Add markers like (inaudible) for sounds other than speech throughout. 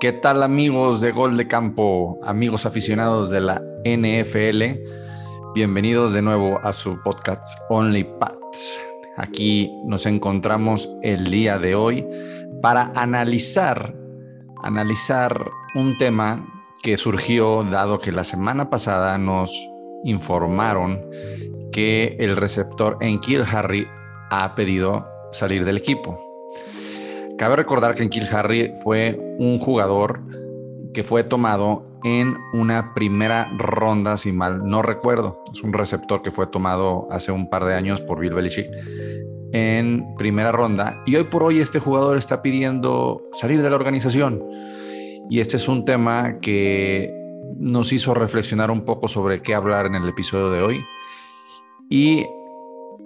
¿Qué tal amigos de Gol de Campo, amigos aficionados de la NFL? Bienvenidos de nuevo a su podcast Only Pats. Aquí nos encontramos el día de hoy para analizar, analizar un tema que surgió dado que la semana pasada nos informaron que el receptor Enkil Harry ha pedido salir del equipo. Cabe recordar que Enkil Harry fue un jugador que fue tomado en una primera ronda, si mal no recuerdo. Es un receptor que fue tomado hace un par de años por Bill Belichick en primera ronda. Y hoy por hoy este jugador está pidiendo salir de la organización. Y este es un tema que nos hizo reflexionar un poco sobre qué hablar en el episodio de hoy. Y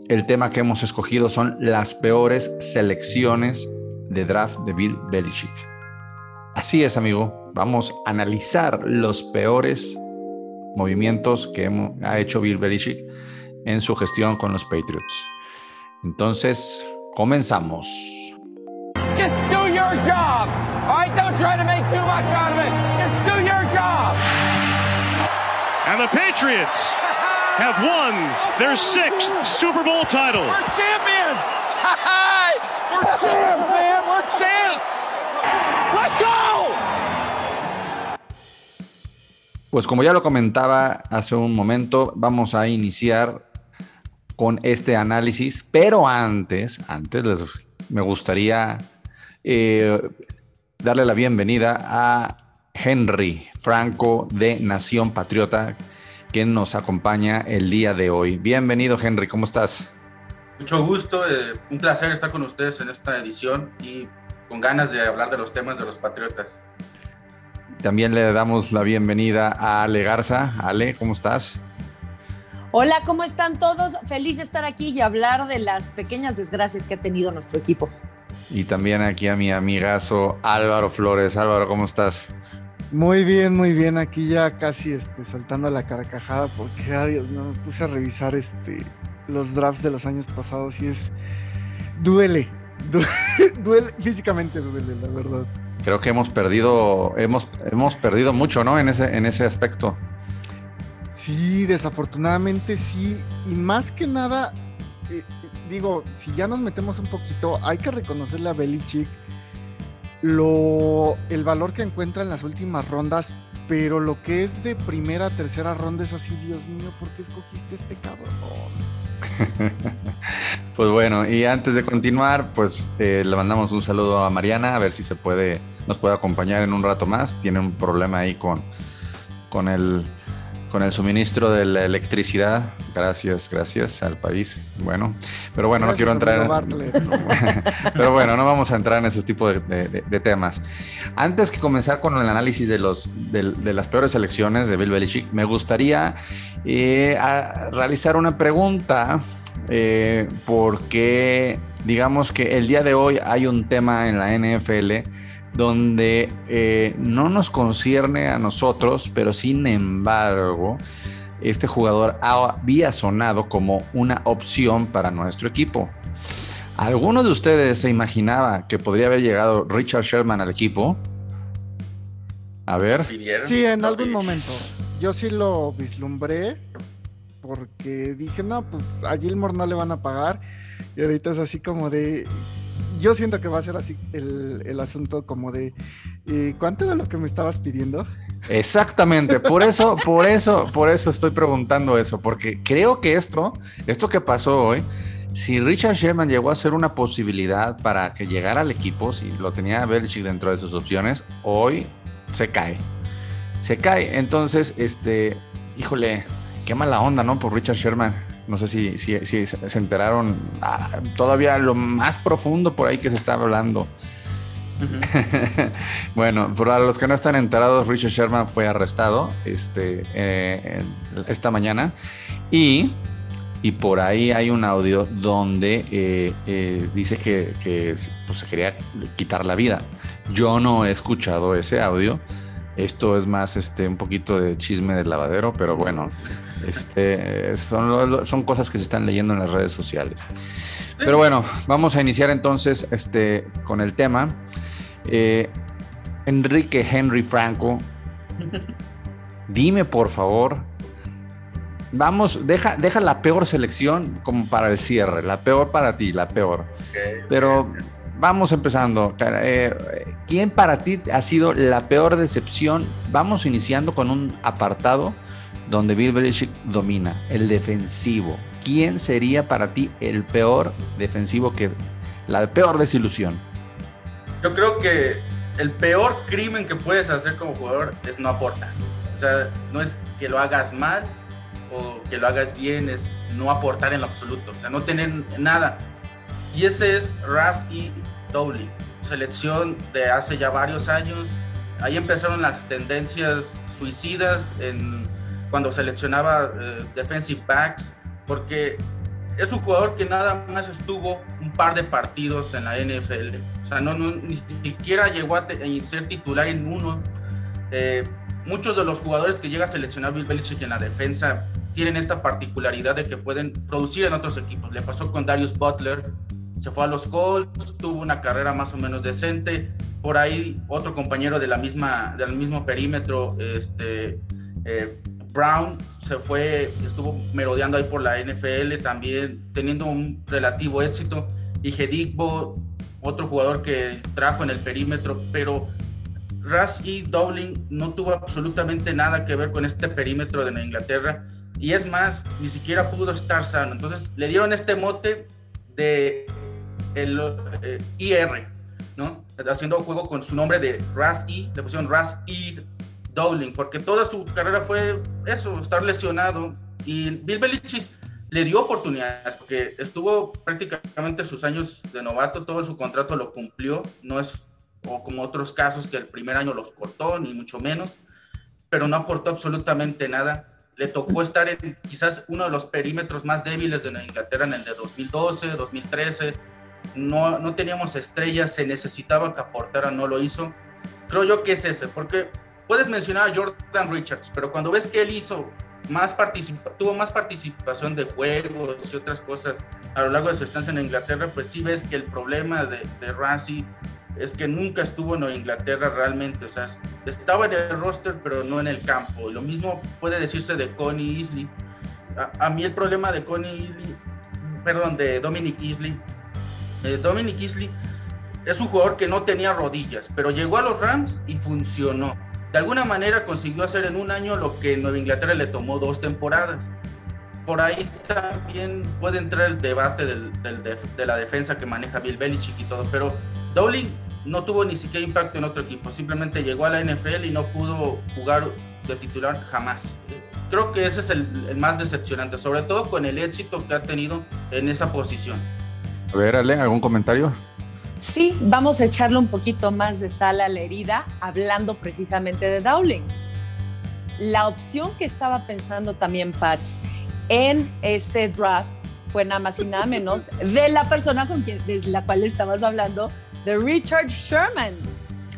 el tema que hemos escogido son las peores selecciones de draft de Bill Belichick. Así es, amigo. Vamos a analizar los peores movimientos que ha hecho Bill Belichick en su gestión con los Patriots. Entonces, comenzamos. Just do your job. All right, don't try to make too much out of it. Just do your job. And the Patriots have won their sixth Super Bowl title. We're champions. (laughs) We're champs, Let's go. Pues como ya lo comentaba hace un momento, vamos a iniciar con este análisis, pero antes, antes les, me gustaría eh, darle la bienvenida a Henry Franco de Nación Patriota, quien nos acompaña el día de hoy. Bienvenido Henry, ¿cómo estás? Mucho gusto, eh, un placer estar con ustedes en esta edición y con ganas de hablar de los temas de los Patriotas. También le damos la bienvenida a Ale Garza. Ale, ¿cómo estás? Hola, ¿cómo están todos? Feliz de estar aquí y hablar de las pequeñas desgracias que ha tenido nuestro equipo. Y también aquí a mi amigazo Álvaro Flores. Álvaro, ¿cómo estás? Muy bien, muy bien. Aquí ya casi este, soltando la carcajada porque, adiós, no, me puse a revisar este, los drafts de los años pasados y es... Duele, duele, (laughs) duele físicamente duele, la verdad. Creo que hemos perdido, hemos, hemos perdido mucho, ¿no? En ese, en ese aspecto. Sí, desafortunadamente sí. Y más que nada, eh, digo, si ya nos metemos un poquito, hay que reconocerle a Belichick lo, el valor que encuentra en las últimas rondas, pero lo que es de primera, tercera ronda es así, Dios mío, ¿por qué escogiste este cabrón? (laughs) pues bueno, y antes de continuar, pues eh, le mandamos un saludo a Mariana, a ver si se puede, nos puede acompañar en un rato más. Tiene un problema ahí con, con el con el suministro de la electricidad. Gracias, gracias al país. Bueno, pero bueno, no quiero entrar. (laughs) pero bueno, no vamos a entrar en ese tipo de, temas. Antes que comenzar con el análisis de, los, de, las peores elecciones de Bill Belichick, me gustaría eh, realizar una pregunta. Eh, porque digamos que el día de hoy hay un tema en la NFL donde eh, no nos concierne a nosotros, pero sin embargo, este jugador había sonado como una opción para nuestro equipo. ¿Alguno de ustedes se imaginaba que podría haber llegado Richard Sherman al equipo? A ver. Sí, en algún momento. Yo sí lo vislumbré porque dije, no, pues a Gilmore no le van a pagar. Y ahorita es así como de, yo siento que va a ser así el, asunto como de ¿cuánto era lo que me estabas pidiendo? Exactamente, por eso, por eso, por eso estoy preguntando eso, porque creo que esto, esto que pasó hoy, si Richard Sherman llegó a ser una posibilidad para que llegara al equipo, si lo tenía Belichick dentro de sus opciones, hoy se cae. Se cae. Entonces, este, híjole, qué mala onda, ¿no? Por Richard Sherman. No sé si, si, se enteraron ah, todavía lo más profundo por ahí que se está hablando. (laughs) bueno, para los que no están enterados, Richard Sherman fue arrestado este, eh, esta mañana y, y, por ahí hay un audio donde eh, eh, dice que, que pues, se quería quitar la vida. Yo no he escuchado ese audio. Esto es más este, un poquito de chisme del lavadero, pero bueno, este, son, son cosas que se están leyendo en las redes sociales. Pero bueno, vamos a iniciar entonces este, con el tema. Eh, Enrique Henry Franco, dime por favor, vamos, deja, deja la peor selección como para el cierre, la peor para ti, la peor. Pero vamos empezando. Eh, ¿Quién para ti ha sido la peor decepción? Vamos iniciando con un apartado donde Bill Belichick domina, el defensivo. ¿Quién sería para ti el peor defensivo que la peor desilusión? Yo creo que el peor crimen que puedes hacer como jugador es no aportar. O sea, no es que lo hagas mal o que lo hagas bien, es no aportar en lo absoluto, o sea, no tener nada. Y ese es Ras y Dowling, selección de hace ya varios años. Ahí empezaron las tendencias suicidas en, cuando seleccionaba eh, defensive backs, porque es un jugador que nada más estuvo un par de partidos en la NFL. O sea, no, ni siquiera llegó a, ser titular en uno. Eh, muchos de los jugadores que llega a seleccionar Bill Belichick en la defensa tienen esta particularidad de que pueden producir en otros equipos. Le pasó con Darius Butler, se fue a los Colts, tuvo una carrera más o menos decente. Por ahí otro compañero de la misma, del mismo perímetro, este, eh, Brown, se fue, estuvo merodeando ahí por la NFL también, teniendo un relativo éxito. Y Gedigbo, otro jugador que trajo en el perímetro, pero Ras y Dowling no tuvo absolutamente nada que ver con este perímetro de Inglaterra. Y es más, ni siquiera pudo estar sano. Entonces le dieron este mote de el eh, IR, ¿no? Haciendo juego con su nombre de Ras y le pusieron Ras y Dowling, porque toda su carrera fue eso, estar lesionado. Y Bill Belichick le dio oportunidades, porque estuvo prácticamente sus años de novato, todo su contrato lo cumplió, no es o como otros casos que el primer año los cortó, ni mucho menos, pero no aportó absolutamente nada. Le tocó estar en quizás uno de los perímetros más débiles de Inglaterra en el de 2012, 2013. No, no teníamos estrellas, se necesitaba que aportara, no lo hizo. Creo yo que es ese, porque puedes mencionar a Jordan Richards, pero cuando ves que él hizo más tuvo más participación de juegos y otras cosas a lo largo de su estancia en Inglaterra, pues sí ves que el problema de, de es que nunca estuvo en Inglaterra realmente, o sea, estaba en el roster pero no en el campo. Lo mismo puede decirse de Connie Isley. A, mí el problema de Connie Isley, perdón, de Dominic Isley, eh, Dominic Isley es un jugador que no tenía rodillas, pero llegó a los Rams y funcionó de alguna manera consiguió hacer en un año lo que Nueva Inglaterra le tomó dos temporadas. Por ahí también puede entrar el debate de la defensa que maneja Bill Belichick y todo, pero Dowling no tuvo ni siquiera impacto en otro equipo, simplemente llegó a la NFL y no pudo jugar de titular jamás. Creo que ese es el más decepcionante, sobre todo con el éxito que ha tenido en esa posición. A ver, Ale, ¿algún comentario? Sí, vamos a echarle un poquito más de sal a la herida hablando precisamente de Dowling. La opción que estaba pensando también Pats en ese draft fue nada más y nada menos de la persona con quien, de la cual estabas hablando, de Richard Sherman.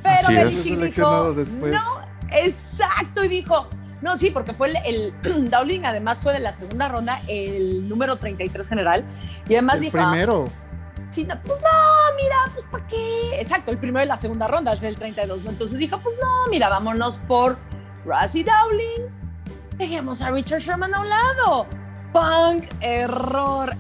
Pero Belichick dijo, no, exacto, y dijo, no, sí, porque fue el, (clears throat) Dowling además fue de la segunda ronda, el número 33 general, y además el dijo... Ah, primero pues no, mira, pues ¿para qué? Exacto, el primero y la segunda ronda es el 32. Entonces dijo, pues no, mira, vámonos por Rassie Dowling. Dejemos a Richard Sherman a un lado. Punk, error,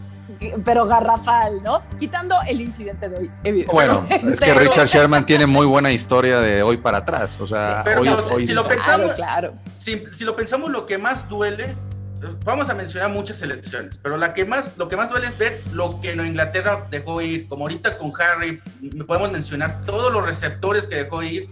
pero garrafal, ¿no? Quitando el incidente de hoy. Bueno, es que Richard Sherman tiene muy buena historia de hoy para atrás. O sea, hoy, si, lo pensamos, claro, si, lo pensamos, lo que más duele vamos a mencionar muchas selecciones, pero la que más, lo que más duele es ver lo que en Inglaterra dejó ir, como ahorita con Harry, podemos mencionar todos los receptores que dejó ir.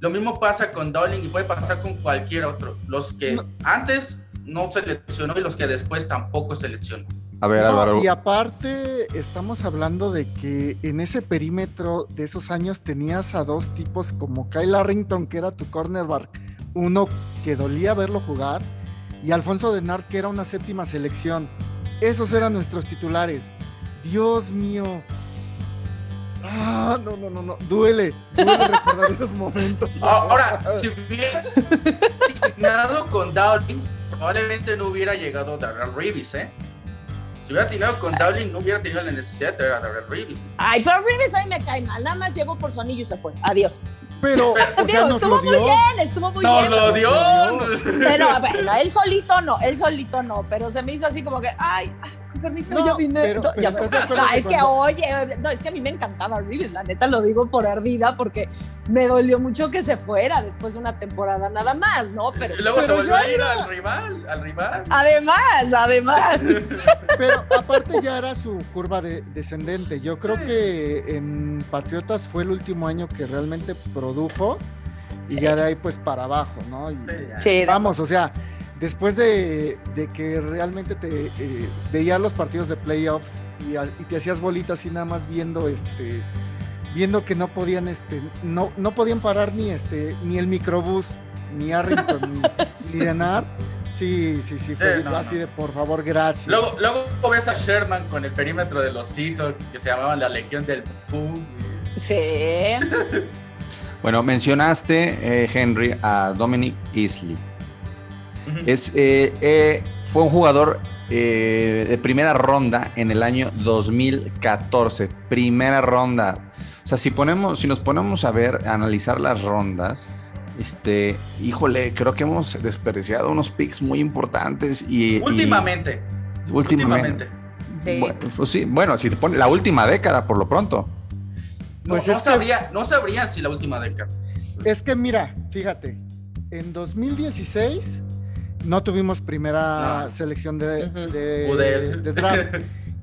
Lo mismo pasa con Dowling y puede pasar con cualquier otro. Los que antes no seleccionó y los que después tampoco seleccionó. A ver, Álvaro. Y aparte, estamos hablando de que en ese perímetro de esos años tenías a dos tipos como Kyle Arrington, que era tu cornerback, uno que dolía verlo jugar y Alfonso Denard, que era una séptima selección. Esos eran nuestros titulares. Dios mío. Ah, no, no, no, no. Duele. Duele (laughs) recordar esos momentos. Ahora, si hubiera con Dowling, probablemente no hubiera llegado Darrell Reeves, ¿eh? Si hubiera terminado con Dowling, no hubiera tenido la necesidad de traer a Darrell Reeves. Ay, pero Reeves ahí me cae mal. Nada más llegó por su anillo y se fue. Adiós. Pero, o sea, nos estuvo lo muy bien, estuvo muy Nos bien. lo dio. Pero bueno, él solito no, él solito no, pero se me hizo así como que, ay, con permiso, No, yo vine. pero- ya No, es que oye, no, es que a mí me encantaba Reeves, la neta lo digo por ardida porque me dolió mucho que se fuera después de una temporada nada más, ¿no? Pero Y luego se volvió a ir era- al rival, al rival. además, además. (laughs) Pero aparte ya era su curva de- descendente. Yo creo que en Patriotas fue el último año que realmente produjo y ya de ahí pues para abajo, ¿no? Y Sí, ya. Sí, vamos, o sea, después de, de que realmente te eh, veías los partidos de playoffs y, a- y te hacías bolitas y nada más viendo este viendo que no podían este no, no podían parar ni este ni el microbús ni Arrington ni, (laughs) ni Denard. Sí, sí, sí, fue Eh, no, así no. de por favor, gracias. Luego, luego ves a Sherman con el perímetro de los Seahawks que se llamaban la Legión del Boom. Sí. (laughs) Bueno, mencionaste, eh, Henry, a Dominic Isley. Es, eh, eh, fue un jugador eh, de primera ronda en el año 2014. Primera ronda. O sea, si, ponemos, si nos ponemos a ver, a analizar las rondas, este, híjole, creo que hemos desperdiciado unos picks muy importantes y... y- Últimamente. últimamente. Últimamente. Sí. Bueno, pues sí, bueno, si te pones la última década, por lo pronto. No, Pues no que- sabría, no sabrían si la última década. Es que mira, fíjate, en 2016 no tuvimos primera No. selección de, draft,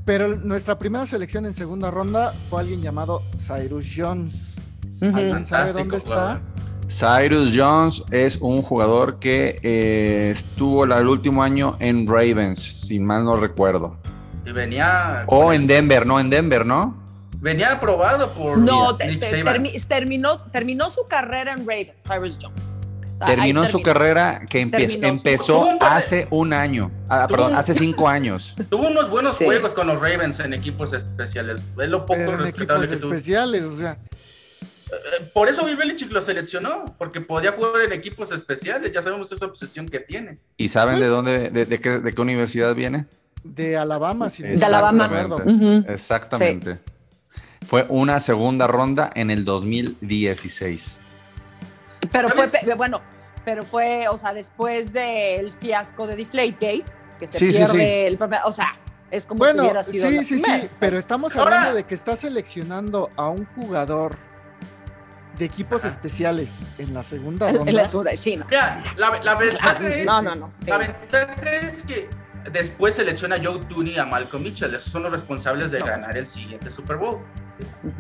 pero nuestra primera selección en segunda ronda fue alguien llamado Cyrus Jones. ¿Alguien sabe dónde está? Cyrus Jones es un jugador que eh, estuvo el último año en Ravens, si mal no recuerdo. Y venía. O en el- Denver, no, en Denver, ¿no? Venía aprobado por No, te- Nick te- Saban. termi- terminó, terminó su carrera en Ravens, Cyrus Jones. O sea, ahí Terminó su carrera que empe- Terminó su- empezó hace un año. Ah, perdón, un- hace cinco años. (laughs) Tuvo unos buenos Sí. juegos con los Ravens en equipos especiales. Es lo poco Pero en respetable equipos que tuvo. especiales, o sea, Eh, Por eso Bill Belichick lo seleccionó, porque podía jugar en equipos especiales. Ya sabemos esa obsesión que tiene. ¿Y saben Pues de dónde, de, de qué, de qué universidad viene? de Alabama, si De Alabama. Ujú. Exactamente. Fue una segunda ronda en el 2016. Pero fue, bueno, pero fue, o sea, después del fiasco de Deflategate, que se Sí, sí, pierde sí. el o sea, es como si hubiera sí, sido la sí, primera, sí, sea, pero estamos Ahora- hablando de que está seleccionando a un jugador de equipos Ajá. especiales en la segunda en- en ronda. la segunda, sí, no. Mira, la, la ventaja Claro, es. no, no, no, sí. La ventaja es que después selecciona a Joe Tooney y a Malcolm Mitchell. Esos son los responsables de ganar el siguiente Super Bowl.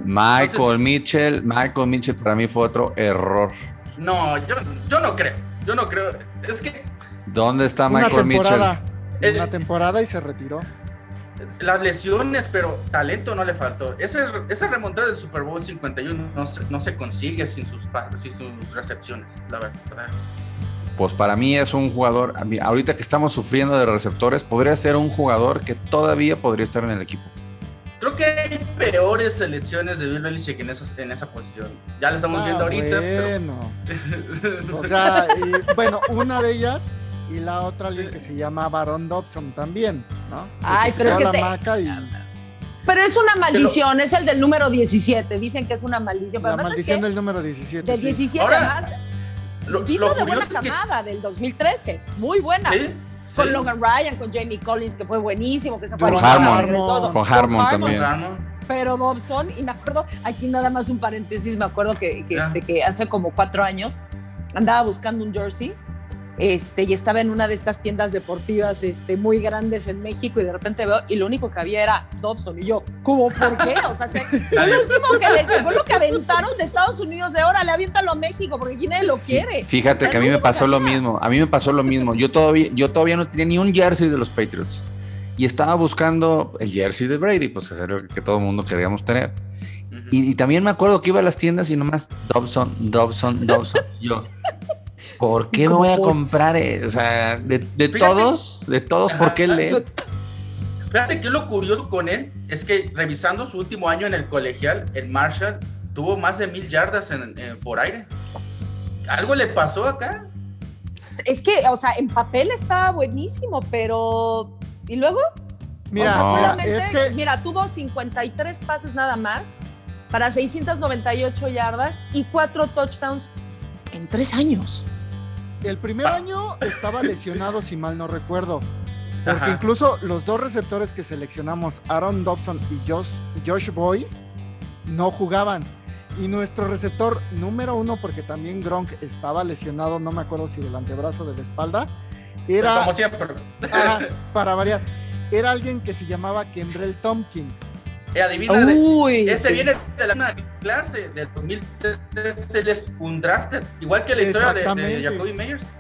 Michael Entonces- Mitchell, Michael Mitchell para mí fue otro error. No, yo, yo no creo. Yo no creo. Es que ¿Dónde está una Michael Mitchell? temporada, Eh, una temporada y se retiró. las lesiones, pero talento no le faltó. Esa, esa remontada del Super Bowl 51 no se, no se consigue sin sus, sin sus recepciones, la verdad. Pues para mí es un jugador, ahorita que estamos sufriendo de receptores, podría ser un jugador que todavía podría estar en el equipo. Creo que hay peores selecciones de Bill Belichick en esa, en esa posición. Ya la estamos Ah, viendo ahorita, bueno. pero... (laughs) O sea, y, bueno, una de ellas y la otra alguien que se llama Baron Dobson también, ¿no? Que Ay, pero es que la te- maca y Pero es una maldición, es el del número 17. Dicen que es una maldición. Pero la maldición es que del número 17. del sí. 17 Ahora, además Lo, vino lo de buena que... camada del 2013. Muy buena. Sí, Con sí. Logan Ryan, con Jamie Collins, que fue buenísimo, que se fue Con Harmon. Con Harmon también. Pero Dobson, y me acuerdo, aquí nada más un paréntesis, me acuerdo que, que, este, que hace como cuatro años andaba buscando un jersey este, y estaba en una de estas tiendas deportivas este, muy grandes en México y de repente veo, y lo único que había era Dobson y yo, ¿cómo por qué? O sea, se- (laughs) fue lo último que, le- que fue lo que aventaron de Estados Unidos de órale, aviéntalo a México porque aquí nadie lo quiere. Fíjate que a mí me pasó lo mismo, a mí me pasó lo mismo. Yo todavía, yo todavía no tenía ni un jersey de los Patriots y estaba buscando el jersey de Brady, pues es el que todo el mundo queríamos tener. Y también me acuerdo que iba a las tiendas y nomás Dobson, Dobson, Dobson. Yo, ¿por qué me voy a comprar? eh? O sea, de, de Fíjate. todos, de todos, ¿por qué el de él? Fíjate que lo curioso con él es que revisando su último año en el colegial, el Marshall tuvo más de mil yardas en- en- por aire. ¿Algo le pasó acá? Es que, o sea, en papel estaba buenísimo, pero... ¿Y luego? Mira, O sea, solamente- es que mira, tuvo 53 pases nada más para 698 yardas y cuatro touchdowns en tres años. El primer año estaba lesionado, si mal no recuerdo. Porque Ajá. incluso los dos receptores que seleccionamos, Aaron Dobson y Josh, Josh Boyce, no jugaban. Y nuestro receptor número uno, porque también Gronk estaba lesionado, no me acuerdo si del antebrazo o de la espalda, era, Como siempre. Ajá, (laughs) para variar, era alguien que se llamaba Kendrell Tompkins. Eh, adivina, de- Uy, ese sí. viene de la misma clase del 2003. Él es un drafted. Igual que la historia de. Jacoby Meyers.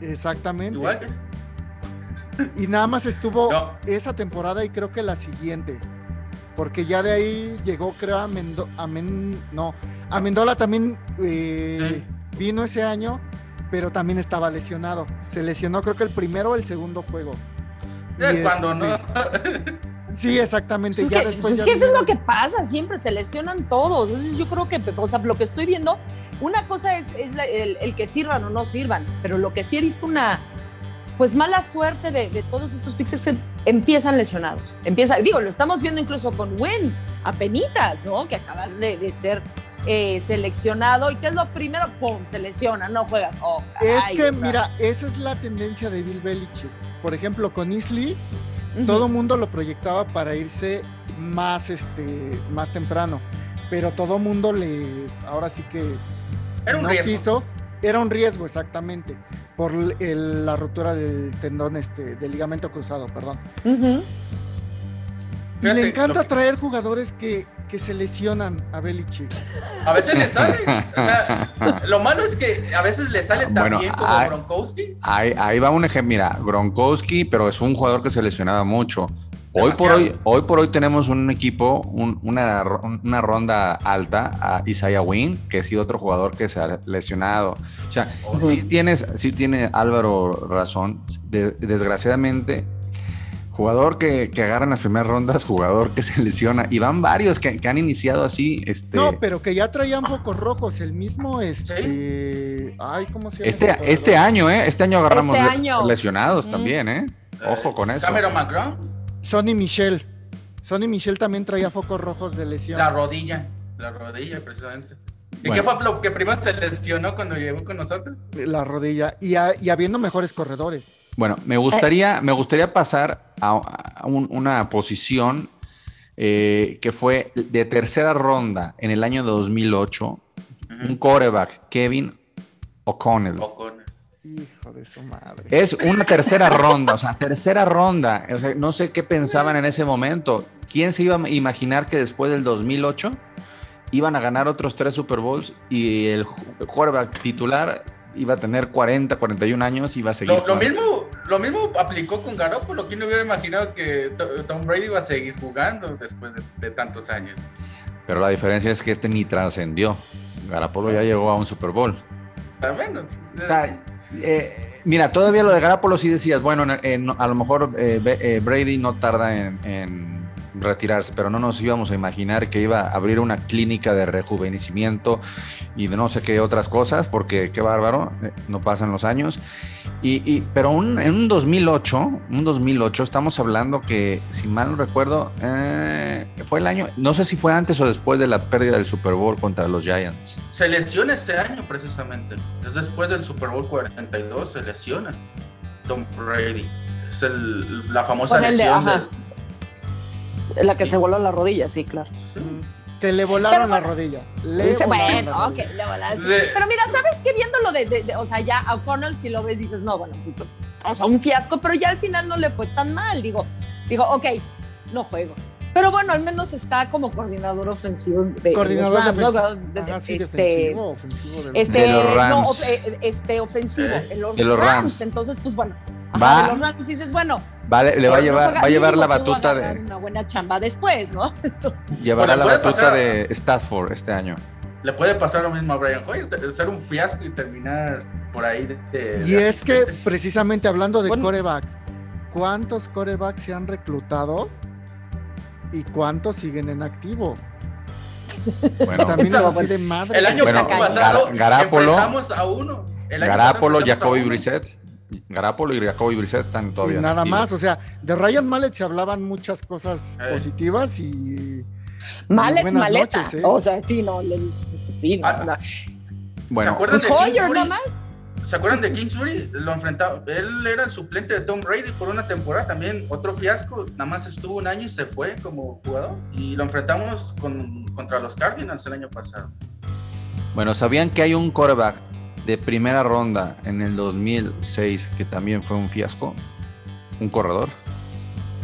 Exactamente. Igual que es. Y nada más estuvo No. esa temporada y creo que la siguiente. Porque ya de ahí llegó, creo, a Mendo a Men- no, a Mendola también eh, Sí. vino ese año, pero también estaba lesionado. Se lesionó, creo que el primero o el segundo juego. Eh, cuando este- no. (laughs) Sí, exactamente. Es ya que, después pues es ya que eso es lo que pasa, siempre se lesionan todos. Entonces yo creo que, o sea, lo que estoy viendo, una cosa es, es la- el, el que sirvan o no sirvan, pero lo que sí he visto una, pues mala suerte de, de todos estos es que empiezan lesionados. Empieza, digo, lo estamos viendo incluso con Win, apenitas, ¿no? Que acaba de, de ser eh, seleccionado y que es lo primero, ¡pum! Se lesiona, no juegas. Oh, Es caray, que, o sea, mira, esa es la tendencia de Bill Belichick. Por ejemplo, con Isley, todo mundo lo proyectaba para irse más, este, más temprano. Pero todo mundo le, ahora sí que Era un no riesgo. quiso. Era un riesgo, exactamente, por el- la ruptura del tendón, este, del ligamento cruzado, perdón. Y Fíjate, le encanta que- traer jugadores que, que se lesionan a Belichick. A veces le sale. O sea, (laughs) lo malo es que a veces le sale tan Bueno, bien como hay- Gronkowski. Ahí, ahí va un ejemplo, mira, Gronkowski, pero es un jugador que se lesionaba mucho. Hoy por hoy, hoy por hoy tenemos un equipo, un- una, una ronda alta a Isaiah Wynn, que ha sido otro jugador que se ha lesionado. O sea, sí tienes, sí tiene Álvaro razón. De- desgraciadamente, jugador que, que agarra en las primeras rondas, jugador que se (laughs) lesiona. Y van varios que, que han iniciado así. Este, No, pero que ya traían focos rojos. El mismo, este. Ay, ¿cómo se llama? este, este año, ¿eh? Este año agarramos Este año. lesionados Mm. también, ¿eh? Ojo con eso. Cameron McGraw, Sonny Michel. Sonny Michel también traía focos rojos de lesión. la rodilla. La rodilla, precisamente. ¿Y Bueno. qué fue lo que primero se lesionó cuando llegó con nosotros? La rodilla. Y, a- y habiendo mejores corredores. Bueno, me gustaría, me gustaría pasar a, a un- una posición eh, que fue de tercera ronda en el año 2008, un quarterback, Kevin O'Connell. Hijo de su madre. Es una tercera ronda, o sea, tercera ronda. O sea, no sé qué pensaban en ese momento. ¿Quién se iba a imaginar que después del 2008 iban a ganar otros tres Super Bowls y el quarterback titular iba a tener 40, 41 años y iba a seguir? Lo, lo mismo, lo mismo aplicó con Garoppolo. ¿Quién no hubiera imaginado que To- Tom Brady iba a seguir jugando después de, de tantos años? Pero la diferencia es que este ni trascendió. Garapolo ya llegó a un Super Bowl. Al menos. O sea, eh, mira, todavía lo de Garapolo sí decías, bueno, en- en- a lo mejor eh, eh, Brady no tarda en, en retirarse, pero no nos íbamos a imaginar que iba a abrir una clínica de rejuvenecimiento y de no sé qué otras cosas, porque qué bárbaro, eh, no pasan los años. Y, y- pero un- en un 2008, un 2008, estamos hablando que, si mal no recuerdo, eh, fue el año, no sé si fue antes o después de la pérdida del Super Bowl contra los Giants. Se lesiona este año precisamente. Es después del Super Bowl 42, se lesiona Tom Brady. Es el- la famosa de- lesión ajá. del- La que se voló la rodilla, sí, claro. Que le volaron Pero la rodilla. Le Dice, volaron la bueno, ok, rodilla. le volaron. Sí. Pero mira, ¿sabes qué? Viéndolo de, de- de- o sea, ya a O'Connell si lo ves dices, no, bueno, o sea, un fiasco, pero ya al final no le fue tan mal. Digo, digo, ok, no juego. Pero bueno, al menos está como coordinador ofensivo de Coordinador los Rams, ¿no? Ajá, sí, este, ofensivo de los- este, De los Rams. eh, este ofensivo, Eh, en los, de los Rams. Rams. Entonces, pues bueno, Va. ajá, de los Rams dices, bueno, Vale, le va a no llevar, juega- va a llevar la batuta de, una buena chamba después, ¿no? (laughs) llevará Bueno, la batuta pasar. de Stafford este año. Le puede pasar lo mismo a Brian Hoyer, ser un fiasco y terminar por ahí de, de- Y de es que precisamente hablando de Bueno. corebacks, ¿cuántos corebacks se han reclutado y cuántos siguen en activo? Bueno, También de madre. el año Bueno, pasado Gar- Garápolo- enfrentamos a uno. El año Garapolo, pasado enfrentamos a Jacoby. Brissett. Garapolo y Jacoby Brissett están Y todavía. nada más, o sea, de Ryan Mallet se hablaban muchas cosas Eh. positivas y, Mallet, maleta. noches, ¿eh? O sea, sí, no, le, sí, no, Ah, no. Bueno, ¿Se acuerdan Pues de Hoyer Kingsbury? nada más. ¿Se acuerdan de Kingsbury? Lo enfrentaba. Él era el suplente de Tom Brady por una temporada también. Otro fiasco. Nada más estuvo un año y se fue como jugador. Y lo enfrentamos con, contra los Cardinals el año pasado. bueno, ¿sabían que hay un quarterback de primera ronda en el 2006 que también fue un fiasco? Un corredor.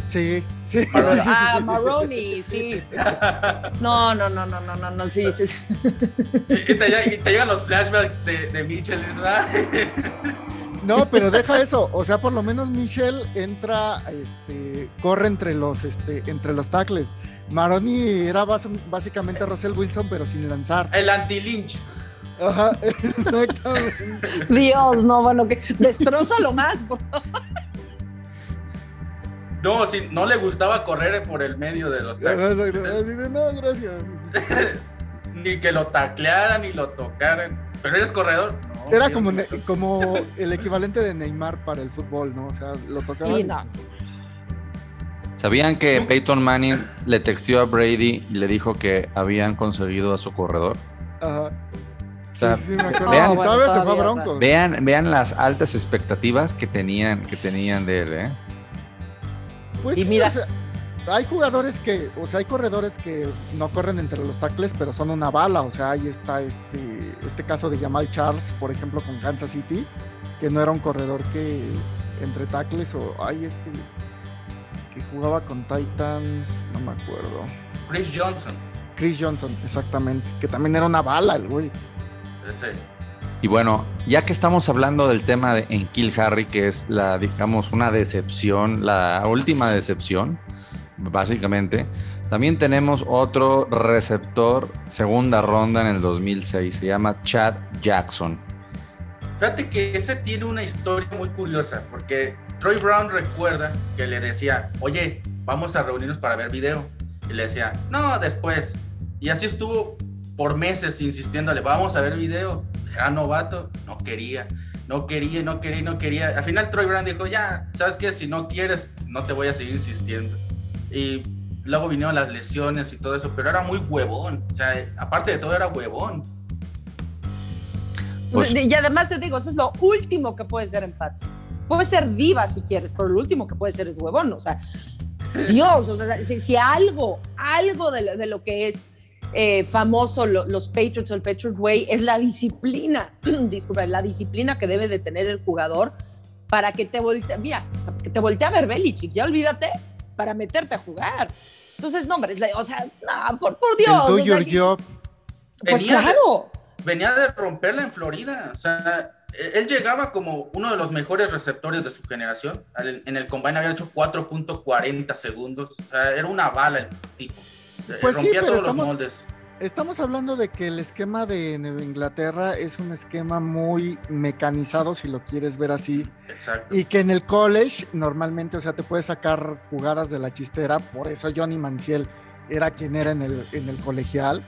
Sí, sí, sí, Maroney. sí, sí, Ah, sí. Maroney, sí. No, no, no, no, no, no, no, sí. Y te, te llegan los flashbacks de, de Mitchell. (laughs) "Ay". No, pero deja eso. O sea, por lo menos Michel entra, este, corre entre los, este, entre los tackles. Maroni era básicamente Russell Wilson, pero sin lanzar. El anti-lynch. Ajá, (laughs) exactamente. Dios, no, bueno, que destrozalo más. por favor. No, si no le gustaba correr por el medio de los Ajá, de, no, gracias. (laughs) Ni que lo taclearan ni lo tocaran. Pero eres corredor. No, Era como. Ne- como el equivalente de Neymar para el fútbol, ¿no? O sea, lo tocaban. Sí, y- no. ¿Sabían que Peyton Manning le texteó a Brady y le dijo que habían conseguido a su corredor? Ajá. O sea, sí, sí, sí, me acuerdo. vean- Y todavía se fue a todavía, o sea, Broncos. Vean, vean las altas expectativas que tenían, que tenían de él, ¿eh? Pues Y sí, mira- o sea, hay jugadores que, o sea, hay corredores que no corren entre los tackles, pero son una bala. O sea, ahí está este, este caso de Jamal Charles, por ejemplo, con Kansas City, que no era un corredor que entre tackles, o hay este que jugaba con Titans, no me acuerdo. Chris Johnson. Chris Johnson, exactamente, que también era una bala el güey. Y bueno, ya que estamos hablando del tema de en Kill Harry, que es la, digamos, una decepción, la última decepción, básicamente, también tenemos otro receptor, segunda ronda en el 2006, se llama Chad Jackson. Fíjate que ese tiene una historia muy curiosa, porque Troy Brown recuerda que le decía, oye, vamos a reunirnos para ver video. Y le decía, no, después. Y así estuvo por meses insistiéndole, vamos a ver video. Era novato, no quería, no quería, no quería, no quería. Al final Troy Brown dijo, ya, ¿sabes qué? Si no quieres, no te voy a seguir insistiendo. Y luego vinieron las lesiones y todo eso, pero era muy huevón. O sea, aparte de todo, era huevón. Pues- y además te digo, eso es lo último que puede ser en Pats. Puede ser diva si quieres, pero lo último que puede ser es huevón. O sea, Dios, o sea, si, si algo, algo de lo, de lo que es eh, famoso lo- los Patriots o el Patriot Way es la disciplina, (clears throat) disculpa, la disciplina que debe de tener el jugador para que te voltee, mira, o sea, que te voltee a ver Belichick, ya olvídate, para meterte a jugar. Entonces, no, hombre, es la- o sea, no, por, por Dios. el do o sea, your job. pues Venía de- claro. venía de romperla en Florida. O sea, e-, él llegaba como uno de los mejores receptores de su generación. En el combine había hecho 4.40 segundos. O sea, era una bala el tipo. Pues sí, pero todos estamos- los moldes. Estamos hablando de que el esquema de Nueva Inglaterra es un esquema muy mecanizado, si lo quieres ver así, Exacto. y que en el college normalmente, o sea, te puedes sacar jugadas de la chistera, por eso Johnny Manciel era quien era en el, en el colegial,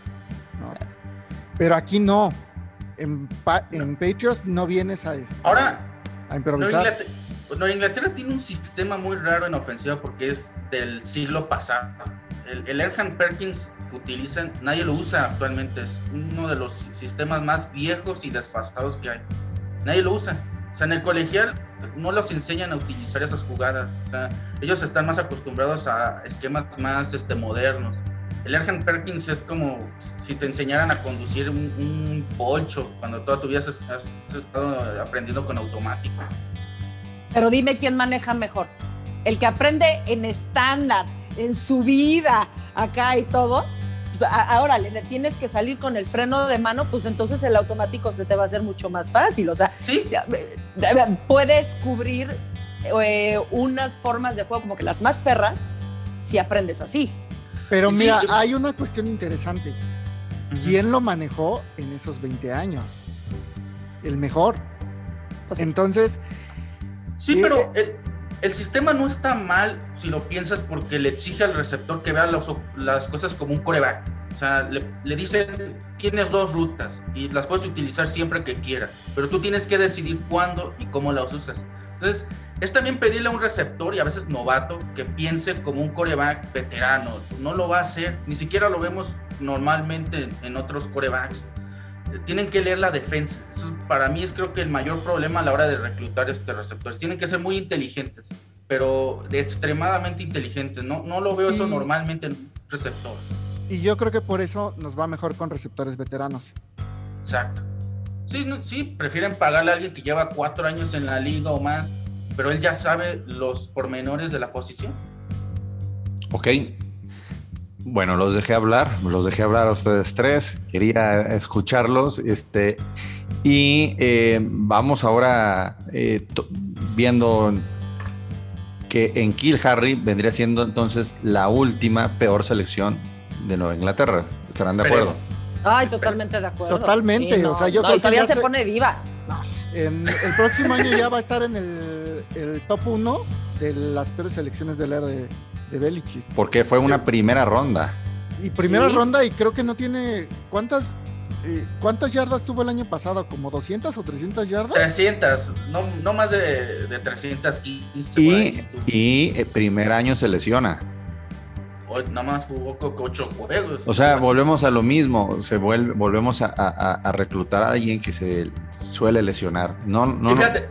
¿no? Pero aquí no. En, Pa- en Patriots no vienes a, este, Ahora, a improvisar. Inglaterra, Nueva Inglaterra tiene un sistema muy raro en ofensiva porque es del siglo pasado. El, el Erhan Perkins que utilizan, nadie lo usa actualmente. Es uno de los sistemas más viejos y desfasados que hay. Nadie lo usa. O sea, en el colegial no los enseñan a utilizar esas jugadas. O sea, ellos están más acostumbrados a esquemas más este, modernos. El Erhan Perkins es como si te enseñaran a conducir un, un cuando toda tu vida estado aprendiendo con automático. Pero dime quién maneja mejor. El que aprende en estándar, en su vida, acá y todo. Pues ahora le tienes que salir con el freno de mano, pues entonces el automático se te va a hacer mucho más fácil. O sea, Sí, eh, eh, puedes cubrir eh, unas formas de juego como que las más perras si aprendes así. Pero sí, mira, yo- hay una cuestión interesante. ¿Quién lo manejó en esos 20 años? El mejor. Pues sí. Entonces, Sí, pero el, el sistema no está mal si lo piensas porque le exige al receptor que vea las cosas como un coreback. O sea, le, le dice, tienes dos rutas y las puedes utilizar siempre que quieras, pero tú tienes que decidir cuándo y cómo las usas. Entonces, es también pedirle a un receptor y a veces novato que piense como un coreback veterano. No lo va a hacer, ni siquiera lo vemos normalmente en otros corebacks. Tienen que leer la defensa. Eso para mí es creo que el mayor problema a la hora de reclutar este receptores. Tienen que ser muy inteligentes, pero extremadamente inteligentes. No, no lo veo eso normalmente en un receptor. Y yo creo que por eso nos va mejor con receptores veteranos. Exacto. Sí, sí, prefieren pagarle a alguien que lleva cuatro años en la liga o más pero él ya sabe los pormenores de la posición. Ok. Bueno, los dejé hablar, los dejé hablar a ustedes tres. Quería escucharlos. Este, y eh, vamos ahora eh, viendo que en Kill Harry vendría siendo entonces la última peor selección de Nueva Inglaterra. ¿Estarán de acuerdo? Ay, totalmente de acuerdo. Totalmente. o sea, yo todavía se, pone viva. el próximo año ya va a estar en el el top 1 de las peores selecciones del era de, de Belichick. Porque fue una primera ronda. Y primera ronda y creo que no tiene... ¿Cuántas eh, ¿Cuántas yardas tuvo el año pasado? ¿Como 200 o 300 yardas? 300, no, no más de, de 315. Y, y el primer año se lesiona. Hoy nada más jugó con 8 juegos. O sea, volvemos a lo mismo, se vuelve, volvemos a, a, a, reclutar a alguien que se suele lesionar. No, no, fíjate,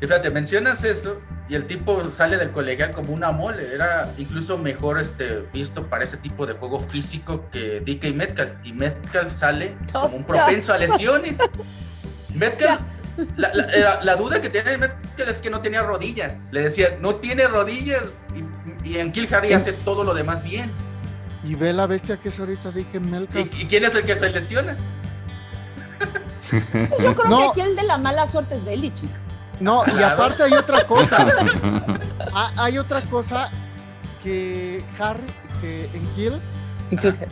y fíjate, mencionas eso y el tipo sale del colegial como una mole. Era incluso mejor este, visto para ese tipo de juego físico que DK Metcalf. Y Metcalf sale como un (laughs) propenso a lesiones. Metcalf, la, duda que tiene Metcalf es que no tenía rodillas. Le decía, no tiene rodillas. Y, en Kill Harry hace todo lo demás bien. Y ve la bestia que es ahorita DK Metcalf. ¿Y, quién es el que se lesiona? Pues yo creo que aquí el de la mala suerte es Belichick. No, y aparte hay otra cosa. (laughs) Ah, hay otra cosa que Harry, que en Kill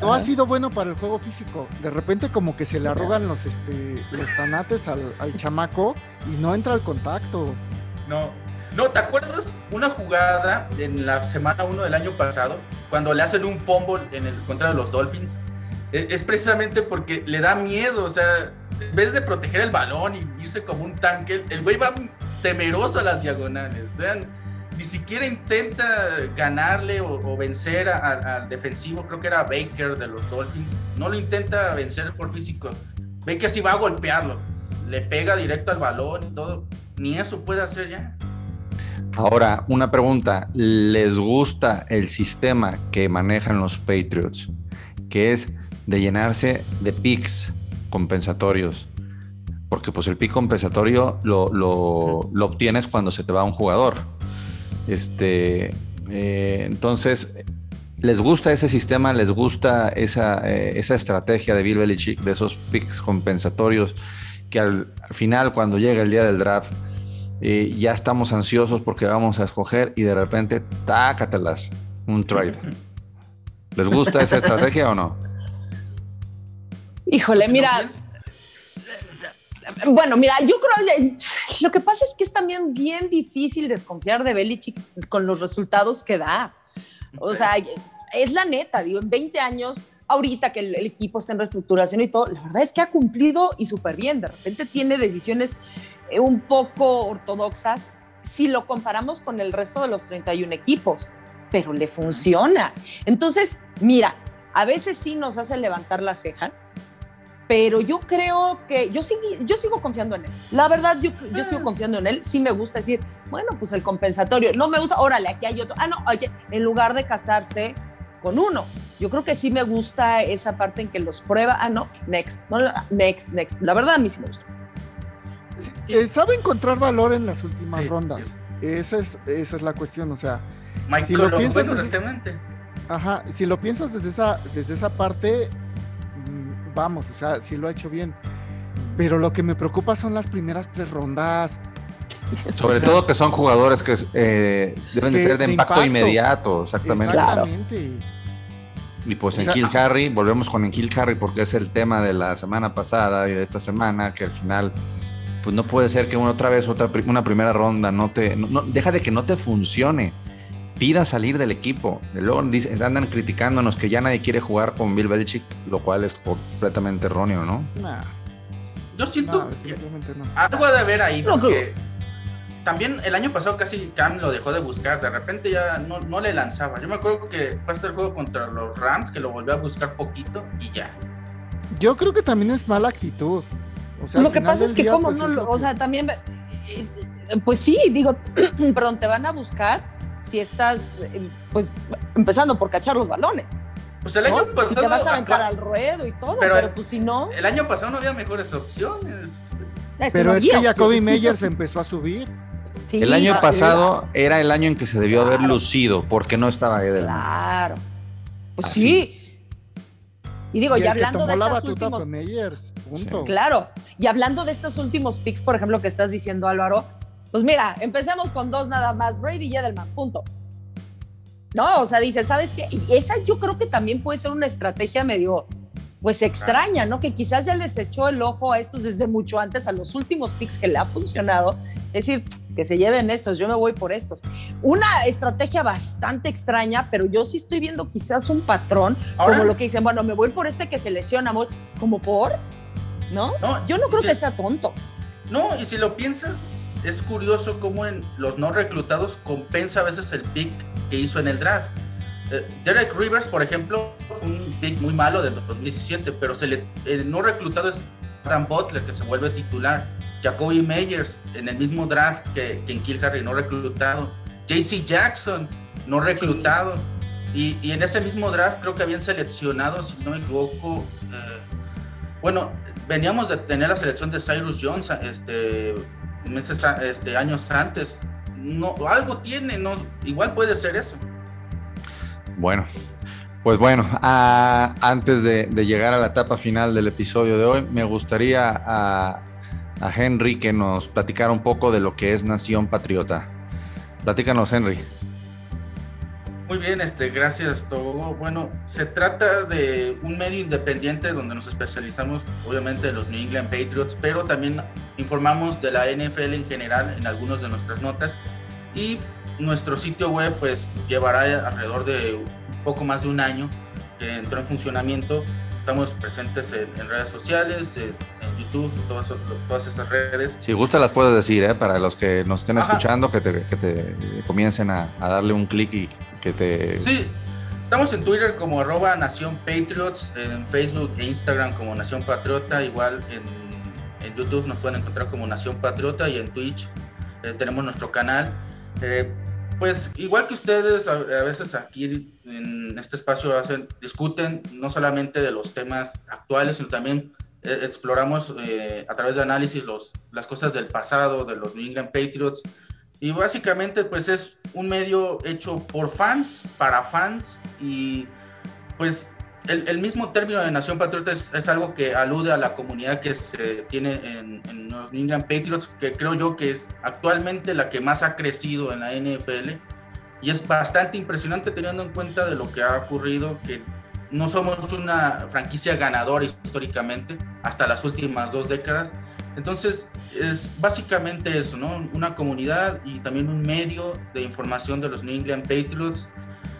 no ha sido bueno para el juego físico. De repente como que se le arrugan los, este, los tanates al, chamaco y no entra al contacto. No, no, ¿te acuerdas una jugada en la semana 1 del año pasado cuando le hacen un fumble en el contra de los Dolphins? E, es precisamente porque le da miedo, o sea, en vez de proteger el balón y irse como un tanque, el güey va temeroso a las diagonales. Ni siquiera intenta ganarle o, vencer al defensivo, creo que era Baker de los Dolphins. No lo intenta vencer por físico. Baker sí va a golpearlo. Le pega directo al balón y todo. Ni eso puede hacer ya. Ahora, una pregunta. ¿Les gusta el sistema que manejan los Patriots? Que es de llenarse de picks compensatorios. Porque pues el pick compensatorio lo, lo, obtienes cuando se te va un jugador. Este, eh, entonces, ¿les gusta ese sistema? ¿Les gusta esa, eh, esa estrategia de Bill Belichick, de esos picks compensatorios que al, final, cuando llega el día del draft, eh, ya estamos ansiosos porque vamos a escoger y de repente, tácatelas, un trade. ¿Les gusta esa estrategia o no? (laughs) Híjole, pues, mira. Bueno, mira, yo creo que lo que pasa es que es también bien difícil desconfiar de Belichick con los resultados que da. O sea, es la neta, digo, en 20 años, ahorita que el, equipo está en reestructuración y todo, la verdad es que ha cumplido y súper bien. De repente tiene decisiones eh, un poco ortodoxas si lo comparamos con el resto de los 31 equipos, pero le funciona. Entonces, mira, a veces sí nos hace levantar la ceja, pero yo creo que yo, sigo, yo sigo confiando en él. La verdad, yo, yo sigo ah. confiando en él. Sí me gusta decir, bueno, pues el compensatorio. No me gusta, órale, aquí hay otro. Ah, no, oye, en lugar de casarse con uno. Yo creo que sí me gusta esa parte en que los prueba. Ah, no, next, next, next. La verdad, a mí sí me gusta. Eh, sabe encontrar valor en las últimas rondas. Esa es, esa es la cuestión. O sea, si lo piensas desde, ajá, si lo piensas desde esa, desde esa parte, vamos, o sea, sí lo ha hecho bien. Pero lo que me preocupa son las primeras tres rondas. Sobre todo que son jugadores que eh, deben de ser de, impacto, inmediato, exactamente. Exactamente. Y pues en Kill Harry, volvemos con en Kill Harry porque es el tema de la semana pasada y de esta semana, que al final, pues no puede ser que una otra vez, otra, una primera ronda no te, no, deja de que no te funcione pida salir del equipo. Luego andan criticándonos que ya nadie quiere jugar con Bill Belichick, lo cual es completamente erróneo, ¿no? Yo siento que algo de haber ahí, porque también el año pasado casi Cam lo dejó de buscar, de repente ya no, no le lanzaba. Yo me acuerdo que fue hasta el juego contra los Rams que lo volvió a buscar poquito y ya. Yo creo que también es mala actitud. O sea, lo que pasa es que como pues, no lo, o sea, también, pues sí, digo, (clears throat) perdón, te van a buscar si estás, pues, empezando por cachar los balones. Pues el año pasado. Si te vas a aventar al ruedo y todo, pero, pues si no. El año pasado no había mejores opciones. pero es que Jacoby Meyers empezó a subir. el año pasado era el año en que se debió haber lucido porque no estaba Edelman. Claro. Pues sí. Y digo, y, hablando de estos últimos. Meyers, punto. Claro. Y hablando de estos últimos picks, por ejemplo, que estás diciendo, Álvaro, pues mira, empecemos con dos nada más, Brady y Edelman, punto. No, o sea, dice, ¿sabes qué? Y esa yo creo que también puede ser una estrategia medio, pues extraña, ¿no? Que quizás ya les echó el ojo a estos desde mucho antes, a los últimos picks que le ha funcionado. Es decir, que se lleven estos, yo me voy por estos. Una estrategia bastante extraña, pero yo sí estoy viendo quizás un patrón, como lo que dicen, bueno, me voy por este que se lesiona, como por, ¿no? yo no creo que sea tonto. No, y si lo piensas, es curioso cómo en los no reclutados compensa a veces el pick que hizo en el draft. Eh, Derek Rivers, por ejemplo, fue un pick muy malo del 2017, pero se le, el no reclutado es Adam Butler, que se vuelve titular. Jacoby Meyers, en el mismo draft que, que en Kilharry, no reclutado. JC Jackson, no reclutado. Y, y, en ese mismo draft creo que habían seleccionado, si no me equivoco, eh, bueno, veníamos de tener la selección de Cyrus Jones este, meses, este, años antes. No, algo tiene, no, igual puede ser eso. Bueno, pues bueno, antes de, llegar a la etapa final del episodio de hoy, me gustaría a, a, Henry que nos platicara un poco de lo que es Nación Patriota. Platícanos, Henry. Muy bien, este, gracias Togo. Bueno, se trata de un medio independiente donde nos especializamos obviamente en los New England Patriots, pero también informamos de la NFL en general en algunas de nuestras notas y nuestro sitio web pues llevará alrededor de un poco más de un año que entró en funcionamiento. Estamos presentes en, redes sociales, en, YouTube, todas, todas, esas redes. Si gusta las puedes decir, ¿eh? para los que nos estén escuchando, que te, que te comiencen a, a darle un clic y que te... Sí, estamos en Twitter como arroba Nación Patriots, en Facebook e Instagram como Nación Patriota, igual en, YouTube nos pueden encontrar como Nación Patriota y en Twitch eh, tenemos nuestro canal. Eh, pues igual que ustedes, a, veces aquí en este espacio hacen, discuten no solamente de los temas actuales, sino también eh, exploramos a través de análisis los, las cosas del pasado, de los New England Patriots, y básicamente pues es un medio hecho por fans, para fans y pues el, mismo término de Nación Patriota es, algo que alude a la comunidad que se tiene en, los New England Patriots, que creo yo que es actualmente la que más ha crecido en la NFL y es bastante impresionante teniendo en cuenta de lo que ha ocurrido, que no somos una franquicia ganadora históricamente hasta las últimas dos décadas entonces, es básicamente eso, ¿no? Una comunidad y también un medio de información de los New England Patriots.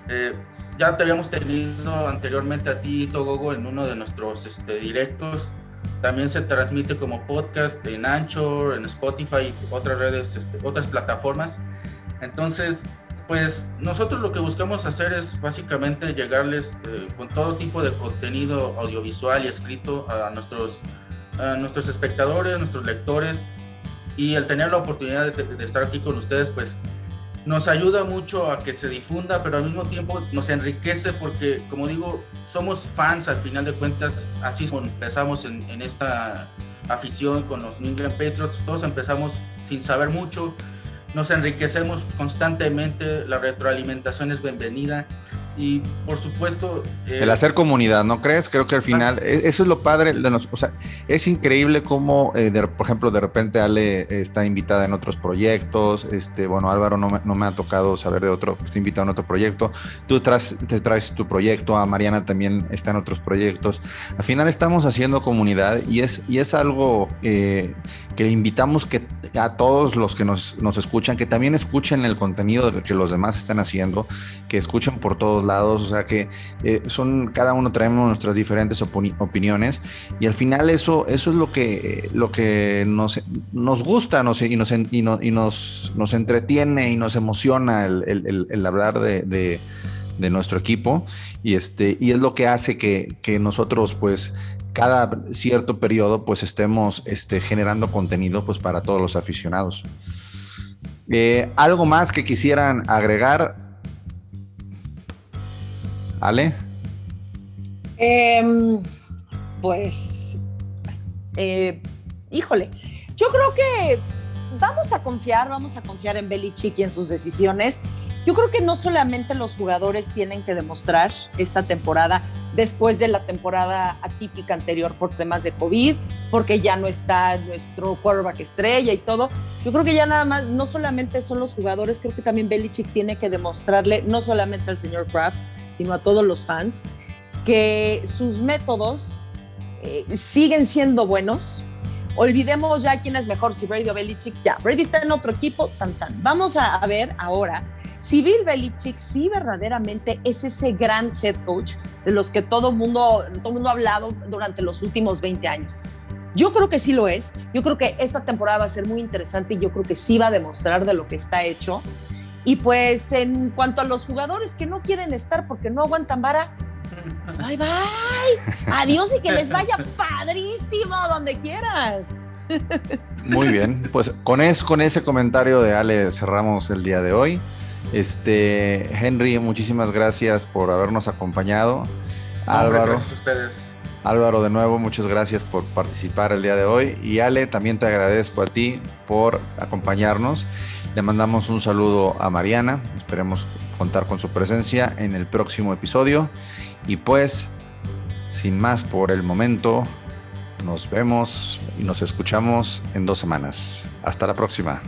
Eh, ya te habíamos tenido anteriormente a ti, Togogo, en uno de nuestros este, directos. También se transmite como podcast en Anchor, en Spotify, otras redes, este, otras plataformas. Entonces, pues nosotros lo que buscamos hacer es básicamente llegarles eh, con todo tipo de contenido audiovisual y escrito a nuestros a nuestros espectadores, nuestros lectores. Y el tener la oportunidad de, estar aquí con ustedes, pues nos ayuda mucho a que se difunda, pero al mismo tiempo nos enriquece porque, como digo, somos fans al final de cuentas, así empezamos en, en esta afición con los New England Patriots, todos empezamos sin saber mucho, nos enriquecemos constantemente, la retroalimentación es bienvenida y por supuesto... Eh, el hacer comunidad, ¿no crees? Creo que al final, e, eso es lo padre de nosotros, o sea, es increíble cómo, eh, por ejemplo, de repente Ale está invitada en otros proyectos, este, bueno, Álvaro no me, no me ha tocado saber de otro, está invitado en otro proyecto, tú traes, te traes tu proyecto, a Mariana también está en otros proyectos, al final estamos haciendo comunidad y es, y es algo eh, que invitamos que a todos los que nos, nos escuchan, que también escuchen el contenido que los demás están haciendo, que escuchen por todos lados, o sea que eh, son, cada uno traemos nuestras diferentes opiniones y al final eso, eso es lo que, lo que nos, nos gusta nos, y, nos, y, nos, nos entretiene y nos emociona el, hablar de, nuestro equipo y, este, y es lo que hace que, que nosotros pues cada cierto periodo pues estemos este, generando contenido pues para todos los aficionados. Eh, ¿Algo más que quisieran agregar? ¿Ale? Em, pues, eh, híjole, yo creo que vamos a confiar, vamos a confiar en Belichick y en sus decisiones. Yo creo que no solamente los jugadores tienen que demostrar esta temporada después de la temporada atípica anterior por temas de COVID, porque ya no está nuestro quarterback estrella y todo. Yo creo que ya nada más, no solamente son los jugadores, creo que también Belichick tiene que demostrarle, no solamente al señor Kraft, sino a todos los fans, que sus métodos eh, siguen siendo buenos, Olvidemos ya quién es mejor, si Brady o Belichick. Ya, Brady está en otro equipo, tan tan. Vamos a ver ahora si Bill Belichick sí verdaderamente es ese gran head coach de los que todo mundo, todo mundo ha hablado durante los últimos 20 años. Yo creo que sí lo es. Yo creo que esta temporada va a ser muy interesante y yo creo que sí va a demostrar de lo que está hecho. Y pues en cuanto a los jugadores que no quieren estar porque no aguantan vara, bye bye. Adiós y que les vaya padrísimo donde quieran. Muy bien, pues con, es, con ese comentario de Ale cerramos el día de hoy. Este, Henry, muchísimas gracias por habernos acompañado. Álvaro. Gracias a ustedes. Álvaro, de nuevo, muchas gracias por participar el día de hoy. Y Ale, también te agradezco a ti por acompañarnos. Le mandamos un saludo a Mariana. Esperemos contar con su presencia en el próximo episodio. Y pues, sin más por el momento, nos vemos y nos escuchamos en dos semanas. Hasta la próxima.